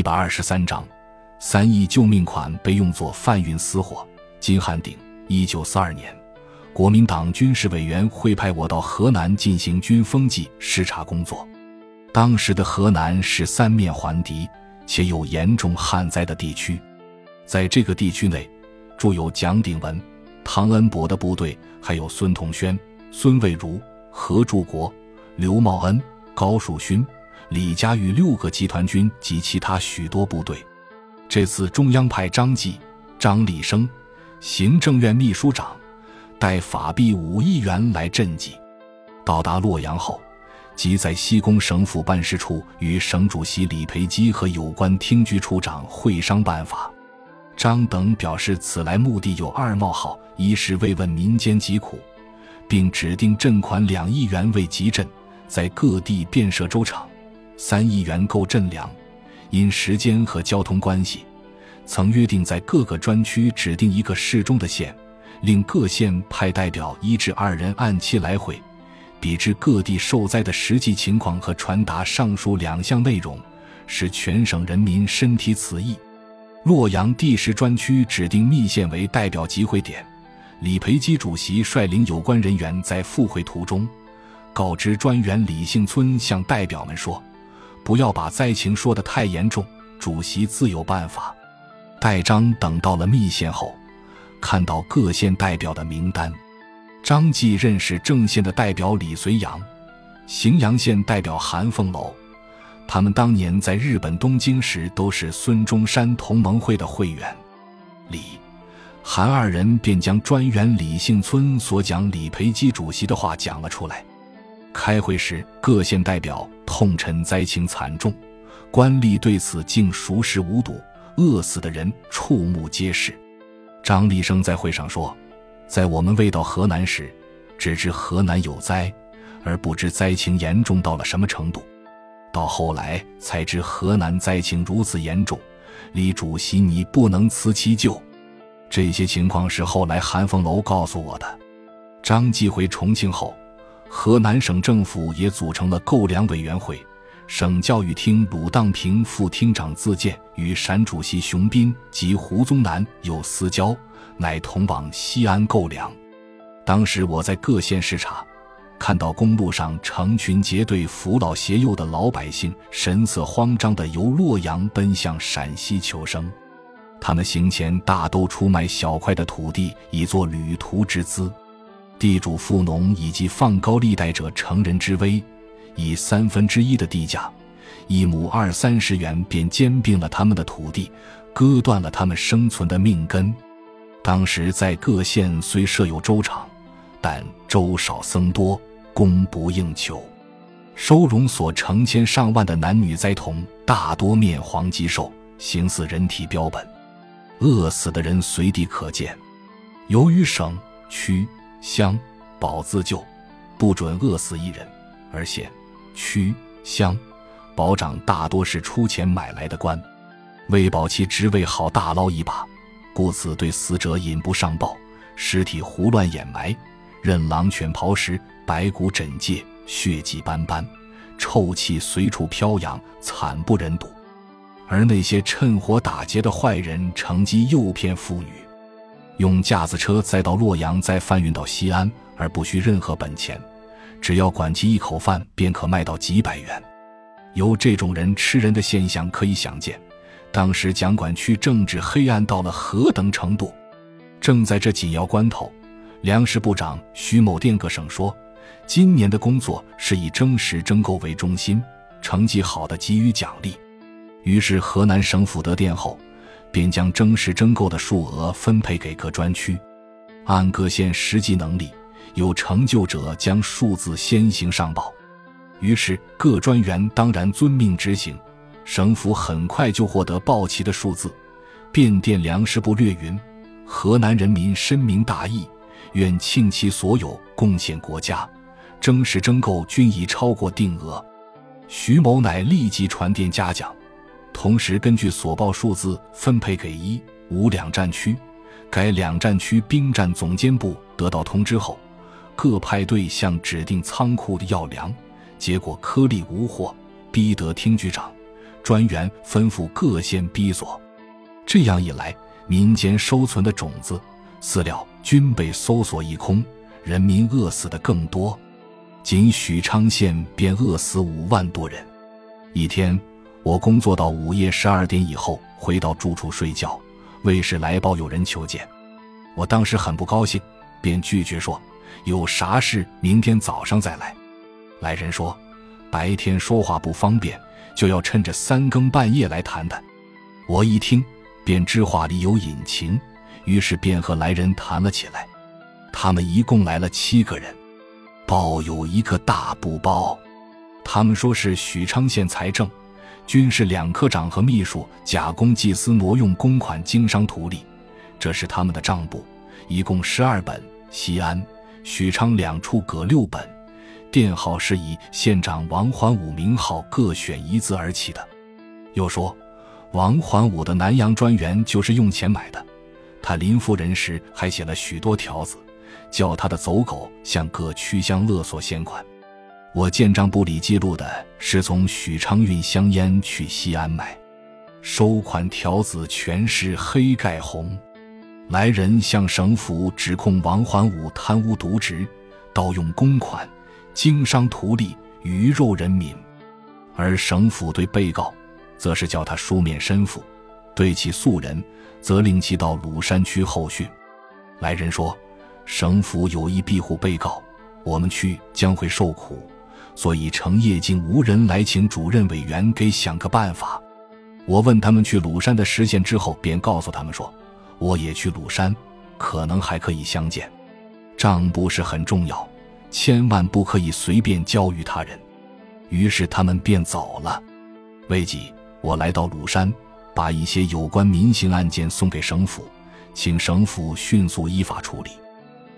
一百二十三章，三亿救命款被用作贩运私货。金汉鼎，一九四二年，国民党军事委员会派我到河南进行军风纪视察工作。当时的河南是三面环敌且有严重旱灾的地区，在这个地区内，驻有蒋鼎文、汤恩伯的部队，还有孙同轩、孙蔚如、何柱国、刘茂恩、高树勋。李家峪六个集团军及其他许多部队，这次中央派张继、张立生，行政院秘书长，带法币五亿元来赈济。到达洛阳后，即在西宫省府办事处与省主席李培基和有关厅局处长会商办法。张等表示，此来目的有二：冒号一是慰问民间疾苦，并指定赈款两亿元为急赈，在各地建设粥厂。三亿元购赈粮，因时间和交通关系，曾约定在各个专区指定一个适中的县，令各县派代表一至二人按期来回，比知各地受灾的实际情况和传达上述两项内容，使全省人民身体此意。洛阳第十专区指定密县为代表集会点，李培基主席率领有关人员在赴会途中，告知专员李幸村向代表们说。不要把灾情说得太严重，主席自有办法。戴章等到了密县后，看到各县代表的名单，张继认识郑县的代表李随阳，荥阳县代表韩凤楼，他们当年在日本东京时都是孙中山同盟会的会员。李、韩二人便将专员李幸村所讲李培基主席的话讲了出来。开会时，各县代表痛陈灾情惨重，官吏对此竟熟视无睹，饿死的人触目皆是。张立生在会上说：“在我们未到河南时，只知河南有灾，而不知灾情严重到了什么程度。到后来才知河南灾情如此严重，李主席你不能辞其咎。这些情况是后来韩凤楼告诉我的。”张继回重庆后。河南省政府也组成了购粮委员会，省教育厅鲁荡平副厅长自荐，与陕主席熊斌及胡宗南有私交，乃同往西安购粮。当时我在各县视察，看到公路上成群结队、扶老携幼的老百姓，神色慌张地由洛阳奔向陕西求生。他们行前大都出卖小块的土地，以作旅途之资。地主富农以及放高利贷者乘人之危，以三分之一的地价，一亩二三十元便兼并了他们的土地，割断了他们生存的命根。当时在各县虽设有粥厂，但粥少僧多，供不应求，收容所成千上万的男女灾童，大多面黄肌瘦，形似人体标本，饿死的人随地可见。由于省区。乡保自救，不准饿死一人；而县、区、乡保长大多是出钱买来的官，为保其职位好大捞一把，故此对死者引不上报，尸体胡乱掩埋，任狼犬刨食，白骨枕藉，血迹斑斑，臭气随处飘扬，惨不忍睹。而那些趁火打劫的坏人，乘机诱骗妇女。用架子车再到洛阳，再贩运到西安，而不需任何本钱，只要管其一口饭，便可卖到几百元。由这种人吃人的现象可以想见，当时蒋管区政治黑暗到了何等程度。正在这紧要关头，粮食部长徐某电各省说，今年的工作是以征实征购为中心，成绩好的给予奖励。于是河南省府得电后。便将征实征购的数额分配给各专区，按各县实际能力，有成就者将数字先行上报。于是各专员当然遵命执行，省府很快就获得报齐的数字。便电粮食部略云：“河南人民深明大义，愿倾其所有贡献国家，征实征购均已超过定额。”徐某乃立即传电嘉奖。同时，根据所报数字分配给一、五两战区，该两战区兵站总监部得到通知后，各派队向指定仓库的要粮，结果颗粒无货，逼得厅局长、专员吩咐各县逼索。这样一来，民间收存的种子、饲料均被搜索一空，人民饿死的更多。仅许昌县便饿死五万多人。一天，我工作到午夜十二点以后，回到住处睡觉。卫士来报有人求见，我当时很不高兴，便拒绝说：“有啥事明天早上再来。”来人说：“白天说话不方便，就要趁着三更半夜来谈谈。”我一听，便知话里有隐情，于是便和来人谈了起来。他们一共来了七个人。报有一个大布包，他们说是许昌县财政、军事两科长和秘书假公济私挪用公款经商图利，这是他们的账簿，一共十二本，西安、许昌两处各六本，电号是以县长王环武名号各选一字而起的。又说，王环武的南阳专员就是用钱买的，他临赴人时还写了许多条子。叫他的走狗向各区乡勒索现款。我建账簿里记录的是从许昌运香烟去西安买，收款条子全是黑盖红。来人向省府指控王环武贪污渎职，盗用公款，经商图利，鱼肉人民。而省府对被告，则是叫他书面申复；对其素人，则令其到鲁山区候讯。来人说。省府有意庇护被告，我们去将会受苦，所以成夜竟无人来请主任委员给想个办法。我问他们去鲁山的时限之后，便告诉他们说，我也去鲁山，可能还可以相见。账簿是很重要，千万不可以随便交于他人。于是他们便走了。未几，我来到鲁山，把一些有关民刑案件送给省府，请省府迅速依法处理。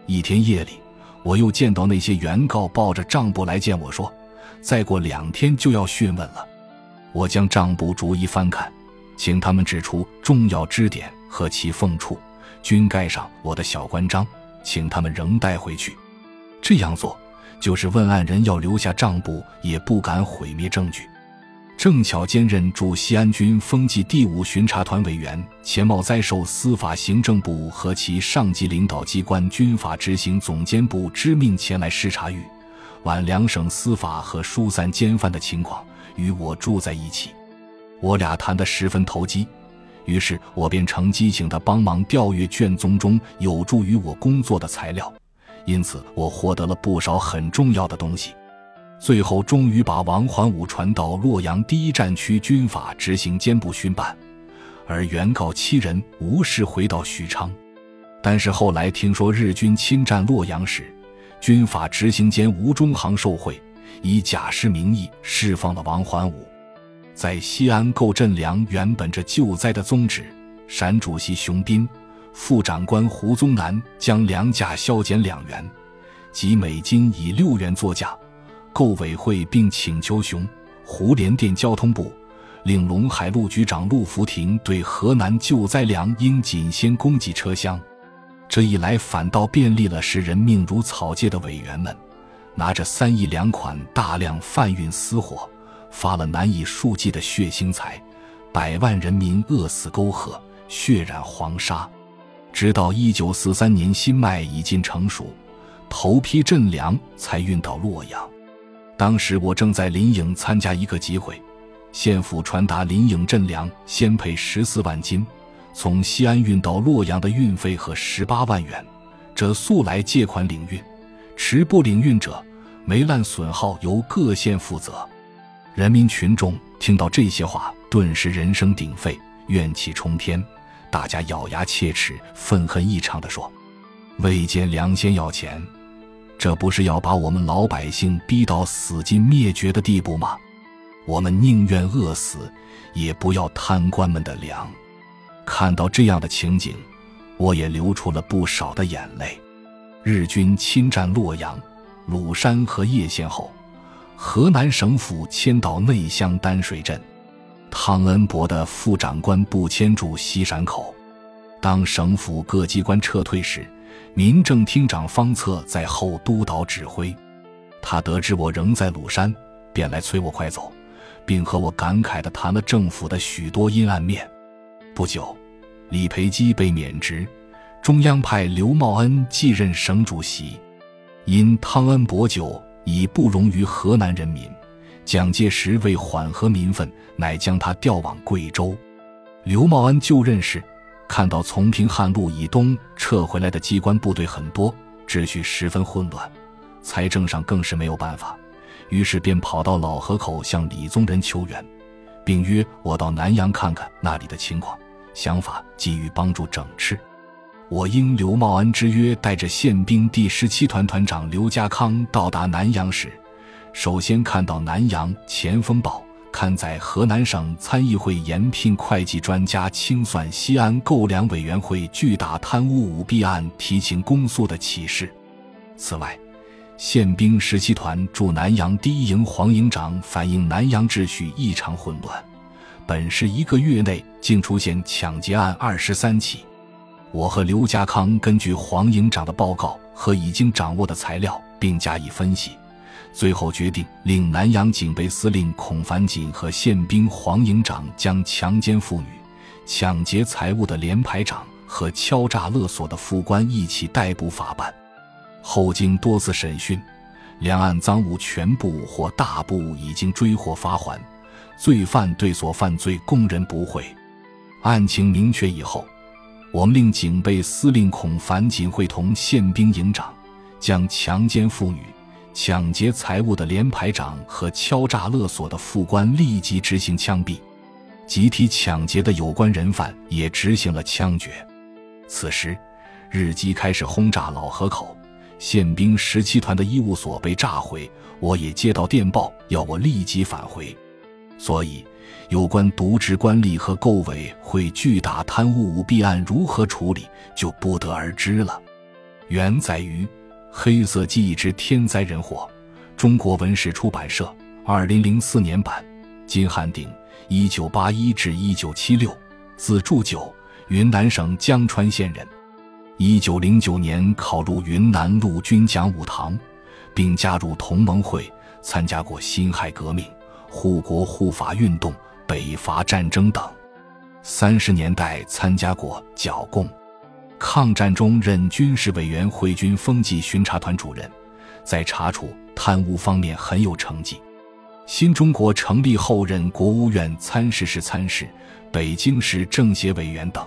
一天夜里，我又见到那些原告抱着账簿来见我说：“再过两天就要讯问了。”我将账簿逐一翻看，请他们指出重要支点和其缝处，均盖上我的小官章，请他们仍带回去。这样做，就是问案人要留下账簿，也不敢毁灭证据。正巧兼任驻西安军风纪第五巡查团委员，钱茂哉受司法行政部和其上级领导机关军法执行总监部之命前来视察豫皖两省司法和疏散监犯的情况，与我住在一起。我俩谈得十分投机，于是我便乘机请他帮忙调阅卷宗中有助于我工作的材料，因此我获得了不少很重要的东西。最后，终于把王环武传到洛阳第一战区军法执行监部巡办，而原告七人无事回到许昌。但是后来听说日军侵占洛阳时，军法执行监吴中行受贿，以假释名义释放了王环武。在西安购赈粮，原本着救灾的宗旨，陕主席熊斌、副长官胡宗南将粮价削减两元，即每斤以六元作价。购委会并请求熊、胡联电交通部，令陇海路局长陆福亭对河南救灾粮应紧先供给车厢。这一来，反倒便利了视人命如草芥的委员们，拿着三亿粮款大量贩运私货，发了难以数计的血腥财，百万人民饿死沟壑，血染黄沙。直到一九四三年新麦已经成熟，头批赈粮才运到洛阳。当时我正在临颍参加一个集会，县府传达临颍镇粮先配十四万斤，从西安运到洛阳的运费和十八万元，这素来借款领运，迟不领运者，煤烂损耗由各县负责。人民群众听到这些话，顿时人声鼎沸，怨气冲天，大家咬牙切齿，愤恨异常地说：“未见粮先要钱。”这不是要把我们老百姓逼到死尽灭绝的地步吗？我们宁愿饿死，也不要贪官们的粮。看到这样的情景，我也流出了不少的眼泪。日军侵占洛阳、鲁山和叶县后，河南省府迁到内乡丹水镇，汤恩伯的副长官部迁驻西山口。当省府各机关撤退时，民政厅长方策在后督导指挥，他得知我仍在鲁山，便来催我快走，并和我感慨地谈了政府的许多阴暗面。不久，李培基被免职，中央派刘茂恩继任省主席。因汤恩伯久已不容于河南人民，蒋介石为缓和民愤，乃将他调往贵州。刘茂恩就任时，看到从平汉路以东撤回来的机关部队很多，秩序十分混乱，财政上更是没有办法，于是便跑到老河口向李宗仁求援，并约我到南阳看看那里的情况，想法给予帮助整治。我应刘茂恩之约，带着宪兵第十七团团长刘家康到达南阳时，首先看到南阳《前锋堡》刊载河南省参议会延聘会计专家清算西安购粮委员会巨大贪污舞弊案提请公诉的启事。此外，宪兵十七团驻南阳第一营黄营长反映南阳秩序异常混乱，本市一个月内竟出现抢劫案二十三起。我和刘家康根据黄营长的报告和已经掌握的材料，并加以分析，最后决定令南阳警备司令孔繁锦和宪兵黄营长将强奸妇女、抢劫财物的连排长和敲诈勒索的副官一起逮捕法办。后经多次审讯，两案赃物全部或大部已经追获发还，罪犯对所犯罪供认不讳。案情明确以后。我们令警备司令孔繁锦会同宪兵营长，将强奸妇女、抢劫财物的连排长和敲诈勒索的副官立即执行枪毙，集体抢劫的有关人犯也执行了枪决。此时，日机开始轰炸老河口，宪兵十七团的医务所被炸毁，我也接到电报要我立即返回，所以。有关渎职官吏和购委会巨大贪污舞弊案如何处理，就不得而知了。原在于《黑色记忆之天灾人祸》，中国文史出版社，二零零四年版，金汉鼎，一九八一至一九七六，字祝九，云南省江川县人。一九零九年考入云南陆军讲武堂，并加入同盟会，参加过辛亥革命。护国护法运动、北伐战争等，三十年代参加过剿共，抗战中任军事委员会军风纪巡查团主任，在查处贪污方面很有成绩。新中国成立后任国务院参事室参事、北京市政协委员等。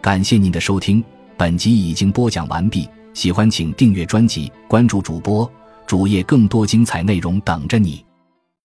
感谢您的收听，本集已经播讲完毕。喜欢请订阅专辑，关注主播主页，更多精彩内容等着你。